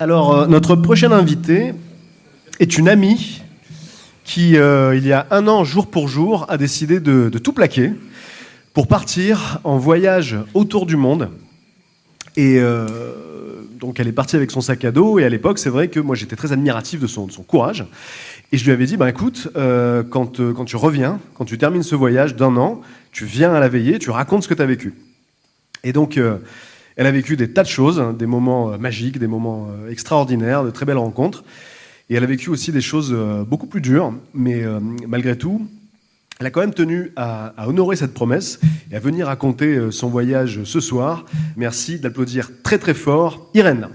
Alors, euh, notre prochaine invitée est une amie qui, euh, il y a un an, jour pour jour, a décidé de, tout plaquer pour partir en voyage autour du monde. Et euh, donc, elle est partie avec son sac à dos. Et à l'époque, c'est vrai que moi, j'étais très admiratif de son, courage. Et je lui avais dit, bah, écoute, quand, quand tu reviens, quand tu termines ce voyage d'un an, tu viens à la veillée, tu racontes ce que tu as vécu. Et donc, elle a vécu des tas de choses, hein, des moments euh, magiques, des moments euh, extraordinaires, de très belles rencontres. Et elle a vécu aussi des choses euh, beaucoup plus dures, mais malgré tout, elle a quand même tenu à, honorer cette promesse et à venir raconter son voyage ce soir. Merci d'applaudir très très fort Irène.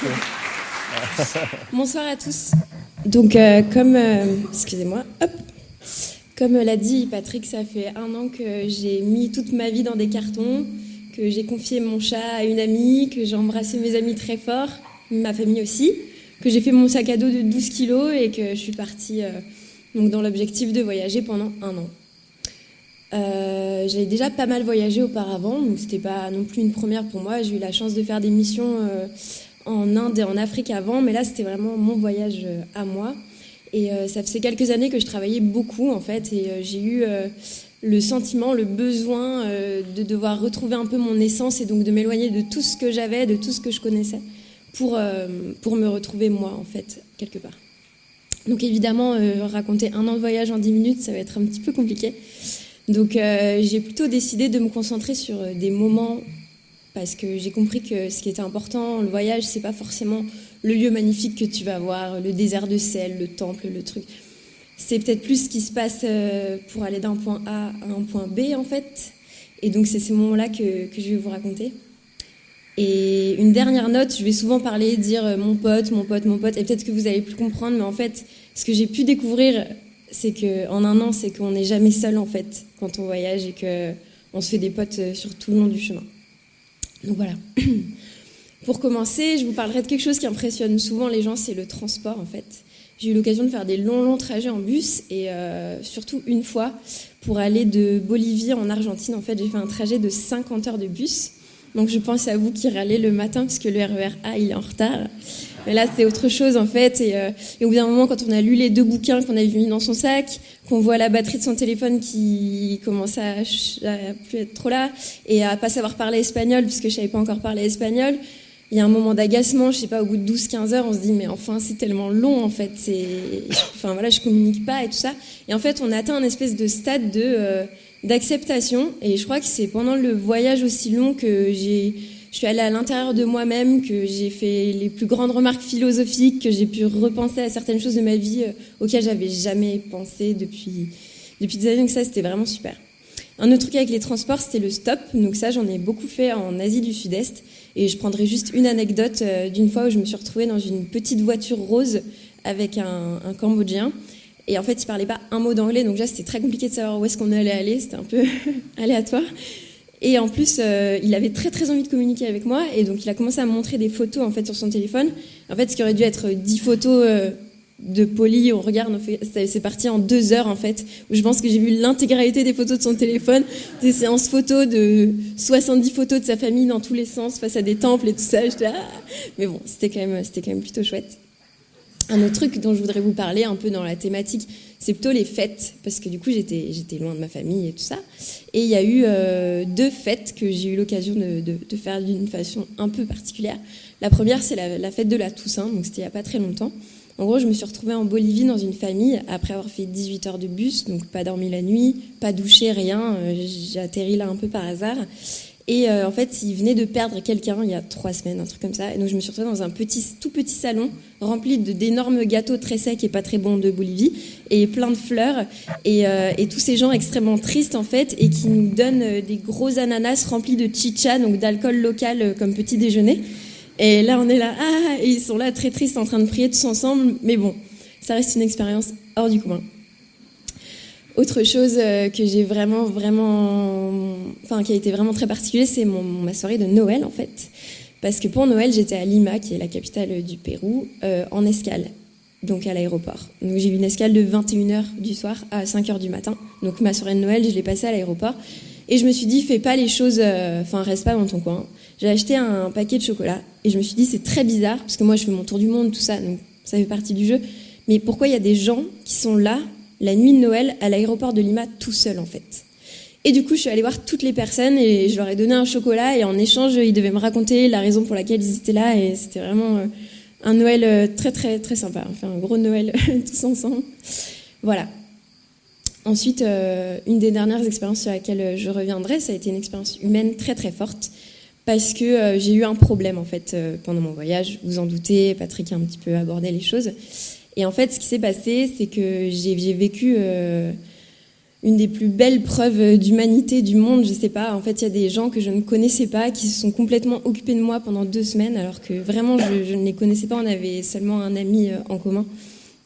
Bonsoir à tous. Donc, euh, comme, euh, excusez-moi, comme l'a dit Patrick, ça fait un an que j'ai mis toute ma vie dans des cartons, que j'ai confié mon chat à une amie, que j'ai embrassé mes amis très fort, ma famille aussi, que j'ai fait mon sac à dos de 12 kilos et que je suis partie euh, donc dans l'objectif de voyager pendant un an. Euh, J'avais déjà pas mal voyagé auparavant, donc c'était pas non plus une première pour moi. J'ai eu la chance de faire des missions euh, en Inde et en Afrique avant, mais là c'était vraiment mon voyage euh, à moi. Et euh, ça faisait quelques années que je travaillais beaucoup en fait, et euh, j'ai eu le sentiment, le besoin de devoir retrouver un peu mon essence et donc de m'éloigner de tout ce que j'avais, de tout ce que je connaissais, pour, pour me retrouver moi en fait, quelque part. Donc évidemment, raconter un an de voyage en 10 minutes, ça va être un petit peu compliqué. Donc j'ai plutôt décidé de me concentrer sur des moments parce que j'ai compris que ce qui était important, le voyage, c'est pas forcément le lieu magnifique que tu vas voir, le désert de sel, le temple, le truc. C'est peut-être plus ce qui se passe euh, pour aller d'un point A à un point B en fait. Et donc c'est ces moments-là que, que je vais vous raconter. Et une dernière note, je vais souvent parler, dire euh, mon pote, mon pote, mon pote, et peut-être que vous allez plus comprendre, mais en fait, ce que j'ai pu découvrir, c'est que en un an, c'est qu'on n'est jamais seul en fait quand on voyage et que on se fait des potes euh, sur tout le long du chemin. Donc voilà. Pour commencer, je vous parlerai de quelque chose qui impressionne souvent les gens, c'est le transport en fait. J'ai eu l'occasion de faire des longs, longs trajets en bus et euh, surtout une fois pour aller de Bolivie en Argentine. En fait, j'ai fait un trajet de 50 heures de bus. Donc je pense à vous qui râlez le matin parce que le RER A il est en retard. Mais là c'est autre chose en fait. Et, euh, et au bout d'un moment, quand on a lu les deux bouquins qu'on avait mis dans son sac, qu'on voit la batterie de son téléphone qui commence à, à plus être trop là et à pas savoir parler espagnol puisque je savais pas encore parler espagnol. Il y a un moment d'agacement, je sais pas, au bout de 12-15 heures, on se dit, mais enfin, c'est tellement long, en fait, c'est, enfin, voilà, je communique pas et tout ça. Et en fait, on atteint un espèce de stade de, euh, d'acceptation. Et je crois que c'est pendant le voyage aussi long que j'ai, je suis allée à l'intérieur de moi-même, que j'ai fait les plus grandes remarques philosophiques, que j'ai pu repenser à certaines choses de ma vie euh, auxquelles j'avais jamais pensé depuis, depuis des années. Donc ça, c'était vraiment super. Un autre truc avec les transports, c'était le stop. Donc ça, j'en ai beaucoup fait en Asie du Sud-Est. Et je prendrai juste une anecdote euh, d'une fois où je me suis retrouvée dans une petite voiture rose avec un, un Cambodgien. Et en fait, il parlait pas un mot d'anglais, donc déjà c'était très compliqué de savoir où est-ce qu'on allait aller. C'était un peu aléatoire. Et en plus, euh, il avait très très envie de communiquer avec moi, et donc il a commencé à me montrer des photos en fait sur son téléphone. En fait, ce qui aurait dû être 10 photos euh, de poli, on regarde, c'est parti en deux heures en fait, où je pense que j'ai vu l'intégralité des photos de son téléphone, des séances photos de 70 photos de sa famille dans tous les sens, face à des temples et tout ça. J'étais, ah Mais bon, c'était quand même, c'était quand même plutôt chouette. Un autre truc dont je voudrais vous parler un peu dans la thématique, c'est plutôt les fêtes, parce que du coup j'étais j'étais loin de ma famille et tout ça. Et il y a eu euh, deux fêtes que j'ai eu l'occasion de, de- de faire d'une façon un peu particulière. La première, c'est la, la fête de la Toussaint, donc c'était il n'y a pas très longtemps. En gros, je me suis retrouvée en Bolivie dans une famille après avoir fait 18 heures de bus, donc pas dormi la nuit, pas douché, rien. J'ai atterri là un peu par hasard. Et euh, en fait, il venait de perdre quelqu'un il y a trois semaines, un truc comme ça. Et donc je me suis retrouvée dans un petit, tout petit salon rempli d'énormes gâteaux très secs et pas très bons de Bolivie, et plein de fleurs, et, euh, tous ces gens extrêmement tristes en fait, et qui nous donnent euh, des gros ananas remplis de chicha, donc d'alcool local comme petit déjeuner. Et là, on est là, ah, et ils sont là très tristes en train de prier tous ensemble, mais bon, ça reste une expérience hors du commun. Autre chose euh, que j'ai vraiment, vraiment, enfin, qui a été vraiment très particulier, c'est ma soirée de Noël, en fait. Parce que pour Noël, j'étais à Lima, qui est la capitale du Pérou, euh, en escale, donc à l'aéroport. Donc j'ai eu une escale de 21h du soir à 5h du matin. Donc ma soirée de Noël, je l'ai passée à l'aéroport. Et je me suis dit, fais pas les choses, euh, enfin, reste pas dans ton coin. J'ai acheté un paquet de chocolat et je me suis dit, c'est très bizarre, parce que moi, je fais mon tour du monde, tout ça, donc ça fait partie du jeu. Mais pourquoi il y a des gens qui sont là la nuit de Noël à l'aéroport de Lima tout seul en fait. Et du coup, je suis allée voir toutes les personnes et je leur ai donné un chocolat et en échange, ils devaient me raconter la raison pour laquelle ils étaient là et c'était vraiment euh, un Noël euh, très très très sympa. Enfin, un gros Noël tous ensemble. Voilà. Ensuite, euh, une des dernières expériences sur laquelle je reviendrai, ça a été une expérience humaine très très forte parce que j'ai eu un problème en fait pendant mon voyage. Vous en doutez, Patrick a un petit peu abordé les choses. Et en fait, ce qui s'est passé, c'est que j'ai vécu euh, une des plus belles preuves d'humanité du monde. Je sais pas. En fait, il y a des gens que je ne connaissais pas qui se sont complètement occupés de moi pendant deux semaines, alors que vraiment, je, ne les connaissais pas. On avait seulement un ami euh, en commun.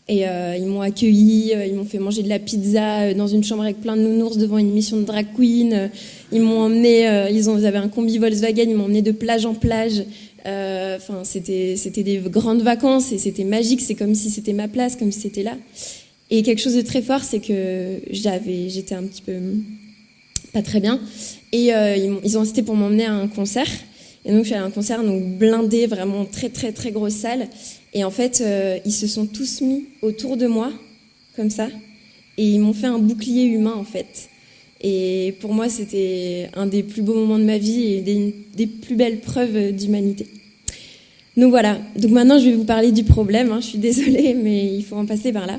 Et euh, ils m'ont accueilli, ils m'ont fait manger de la pizza dans une chambre avec plein de nounours devant une émission de drag queen. Ils m'ont emmené, ils, ont, ils avaient un combi Volkswagen, ils m'ont emmené de plage en plage. Euh, enfin, c'était c'était des grandes vacances et c'était magique. C'est comme si c'était ma place, comme si c'était là. Et quelque chose de très fort, c'est que j'avais, j'étais un petit peu pas très bien. Et euh, ils, ils, ont insisté pour m'emmener à un concert. Et donc, je un concert donc blindé, vraiment très très très grosse salle. Et en fait, euh, ils se sont tous mis autour de moi, comme ça, et ils m'ont fait un bouclier humain en fait. Et pour moi, c'était un des plus beaux moments de ma vie et des, des plus belles preuves d'humanité. Donc voilà, donc maintenant je vais vous parler du problème, hein. je suis désolée, mais il faut en passer par là.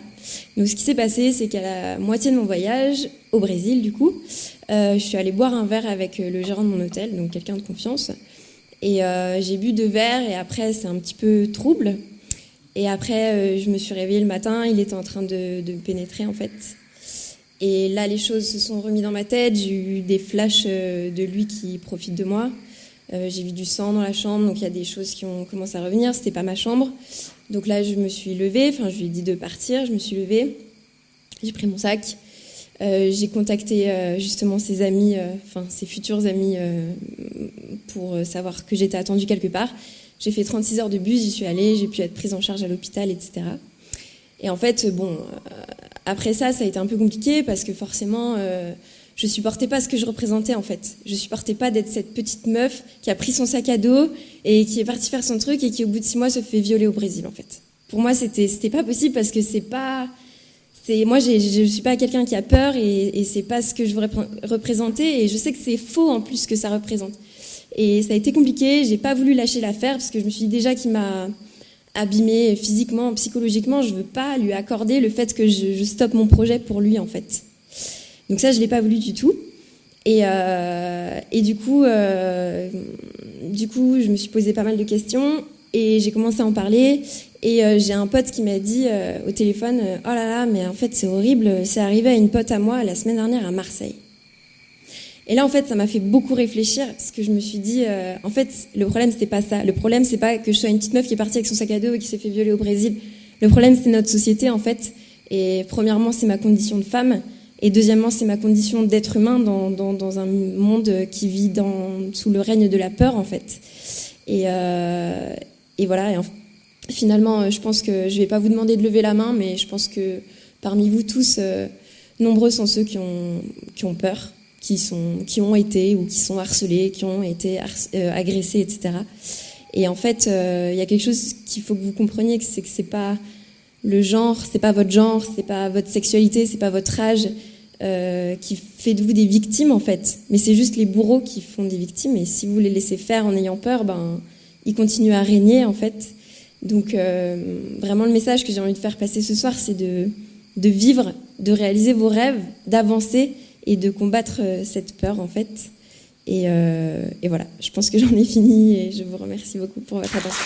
Donc ce qui s'est passé, c'est qu'à la moitié de mon voyage, au Brésil du coup, euh, je suis allée boire un verre avec le gérant de mon hôtel, donc quelqu'un de confiance. Et euh, j'ai bu deux verres et après c'est un petit peu trouble. Et après euh, je me suis réveillée le matin, il était en train de, de pénétrer en fait. Et là, les choses se sont remises dans ma tête. J'ai eu des flashs euh, de lui qui profite de moi. Euh, j'ai vu du sang dans la chambre, donc il y a des choses qui ont commencé à revenir. C'était pas ma chambre. Donc là, je me suis levée. Enfin, je lui ai dit de partir. Je me suis levée. J'ai pris mon sac. Euh, j'ai contacté justement ses amis, enfin ses futurs amis, pour savoir que j'étais attendue quelque part. J'ai fait 36 heures de bus, j'y suis allée, j'ai pu être prise en charge à l'hôpital, etc. Et en fait, bon, après ça, ça a été un peu compliqué parce que forcément, euh, je supportais pas ce que je représentais en fait. Je supportais pas d'être cette petite meuf qui a pris son sac à dos et qui est partie faire son truc et qui au bout de six mois se fait violer au Brésil en fait. Pour moi, c'était c'était pas possible parce que c'est pas c'est moi je suis pas quelqu'un qui a peur et, et c'est pas ce que je voudrais représenter et je sais que c'est faux en plus que ça représente. Et ça a été compliqué. J'ai pas voulu lâcher l'affaire parce que je me suis dit déjà qu'il m'a abîmé physiquement, psychologiquement, je veux pas lui accorder le fait que je, stoppe mon projet pour lui en fait. Donc ça, je l'ai pas voulu du tout. Et, euh, et du coup, euh, du coup, je me suis posé pas mal de questions et j'ai commencé à en parler. Et euh, j'ai un pote qui m'a dit au téléphone, oh là là, mais en fait c'est horrible, c'est arrivé à une pote à moi la semaine dernière à Marseille. Et là, en fait, ça m'a fait beaucoup réfléchir parce que je me suis dit, euh, en fait, le problème c'était pas ça. Le problème c'est pas que je sois une petite meuf qui est partie avec son sac à dos et qui s'est fait violer au Brésil. Le problème c'est notre société en fait. Et premièrement, c'est ma condition de femme. Et deuxièmement, c'est ma condition d'être humain dans, dans, dans, un monde qui vit dans, sous le règne de la peur en fait. Et, euh, et voilà. Et finalement, je pense que je vais pas vous demander de lever la main, mais je pense que parmi vous tous, euh, nombreux sont ceux qui ont, qui ont peur qui, sont, qui ont été ou qui sont harcelés, qui ont été euh, agressés, etc. Et en fait, euh, il y a quelque chose qu'il faut que vous compreniez, c'est que c'est pas le genre, c'est pas votre genre, c'est pas votre sexualité, c'est pas votre âge euh, qui fait de vous des victimes en fait. Mais c'est juste les bourreaux qui font des victimes. Et si vous les laissez faire en ayant peur, ben ils continuent à régner en fait. Donc vraiment le message que j'ai envie de faire passer ce soir, c'est de, de vivre, de réaliser vos rêves, d'avancer et de combattre cette peur en fait. Et, et voilà, je pense que j'en ai fini et je vous remercie beaucoup pour votre attention.